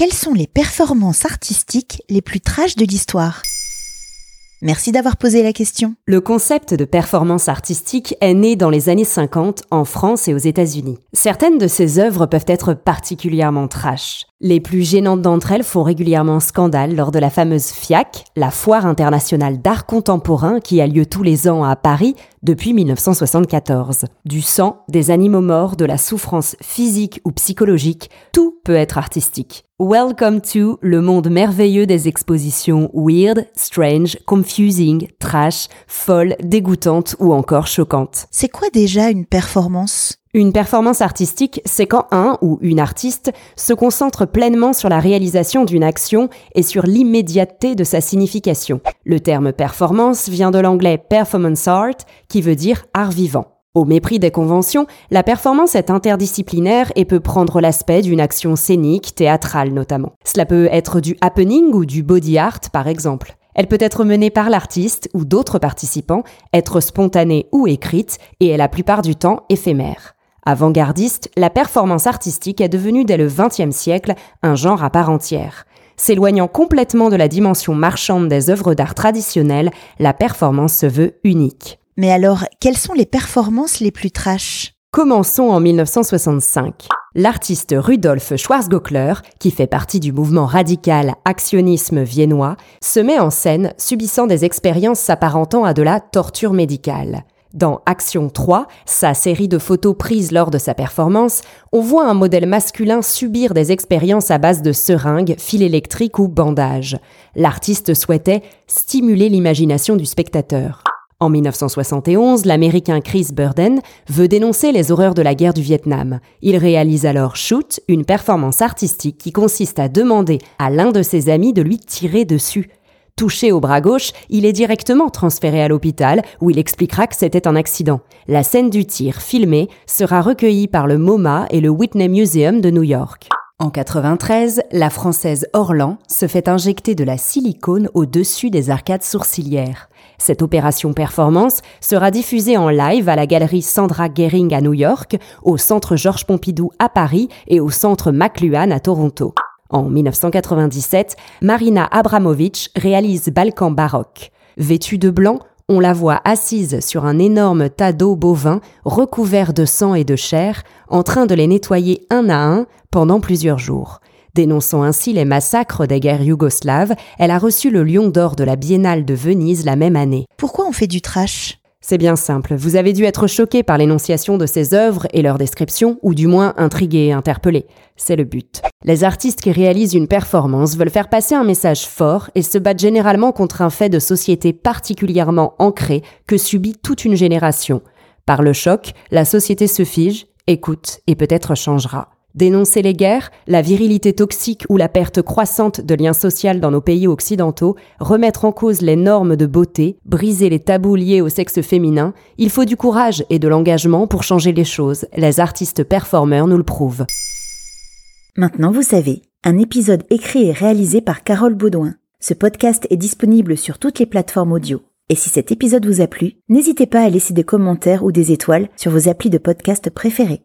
quelles sont les performances artistiques les plus trash de l'histoire? Merci d'avoir posé la question. Le concept de performance artistique est né dans les années 50 en France et aux États-Unis. Certaines de ces œuvres peuvent être particulièrement trash. Les plus gênantes d'entre elles font régulièrement scandale lors de la fameuse FIAC, la Foire internationale d'art contemporain qui a lieu tous les ans à Paris depuis 1974. Du sang, des animaux morts, de la souffrance physique ou psychologique, tout peut être artistique. Welcome to le monde merveilleux des expositions weird, strange, confusing, trash, folle, dégoûtante ou encore choquante. C'est quoi déjà une performance? Une performance artistique, c'est quand un ou une artiste se concentre pleinement sur la réalisation d'une action et sur l'immédiateté de sa signification. Le terme performance vient de l'anglais performance art, qui veut dire art vivant. Au mépris des conventions, la performance est interdisciplinaire et peut prendre l'aspect d'une action scénique, théâtrale notamment. Cela peut être du happening ou du body art par exemple. Elle peut être menée par l'artiste ou d'autres participants, être spontanée ou écrite et est la plupart du temps éphémère. Avant-gardiste, la performance artistique est devenue dès le XXe siècle un genre à part entière. S'éloignant complètement de la dimension marchande des œuvres d'art traditionnelles, la performance se veut unique. Mais alors, quelles sont les performances les plus trash? Commençons en 1965. L'artiste Rudolf Schwarzgöckler, qui fait partie du mouvement radical actionnisme viennois, se met en scène subissant des expériences s'apparentant à de la torture médicale. Dans Action 3, sa série de photos prises lors de sa performance, on voit un modèle masculin subir des expériences à base de seringues, fils électriques ou bandages. L'artiste souhaitait stimuler l'imagination du spectateur. En 1971, l'Américain Chris Burden veut dénoncer les horreurs de la guerre du Vietnam. Il réalise alors Shoot, une performance artistique qui consiste à demander à l'un de ses amis de lui tirer dessus. Touché au bras gauche, il est directement transféré à l'hôpital où il expliquera que c'était un accident. La scène du tir filmée sera recueillie par le MoMA et le Whitney Museum de New York. En 93, la française Orlan se fait injecter de la silicone au-dessus des arcades sourcilières. Cette opération performance sera diffusée en live à la galerie Sandra Gehring à New York, au centre Georges Pompidou à Paris et au centre McLuhan à Toronto. En 1997, Marina Abramovic réalise Balkan baroque. Vêtue de blanc, on la voit assise sur un énorme tas d'eau bovin recouvert de sang et de chair, en train de les nettoyer un à un pendant plusieurs jours. Dénonçant ainsi les massacres des guerres yougoslaves, elle a reçu le Lion d'or de la Biennale de Venise la même année. Pourquoi on fait du trash? C'est bien simple, vous avez dû être choqué par l'énonciation de ces œuvres et leur description, ou du moins intrigué et interpellé. C'est le but. Les artistes qui réalisent une performance veulent faire passer un message fort et se battent généralement contre un fait de société particulièrement ancré que subit toute une génération. Par le choc, la société se fige, écoute et peut-être changera. Dénoncer les guerres, la virilité toxique ou la perte croissante de liens sociaux dans nos pays occidentaux, remettre en cause les normes de beauté, briser les tabous liés au sexe féminin, il faut du courage et de l'engagement pour changer les choses. Les artistes performeurs nous le prouvent. Maintenant vous savez, un épisode écrit et réalisé par Carole Baudouin. Ce podcast est disponible sur toutes les plateformes audio. Et si cet épisode vous a plu, n'hésitez pas à laisser des commentaires ou des étoiles sur vos applis de podcast préférés.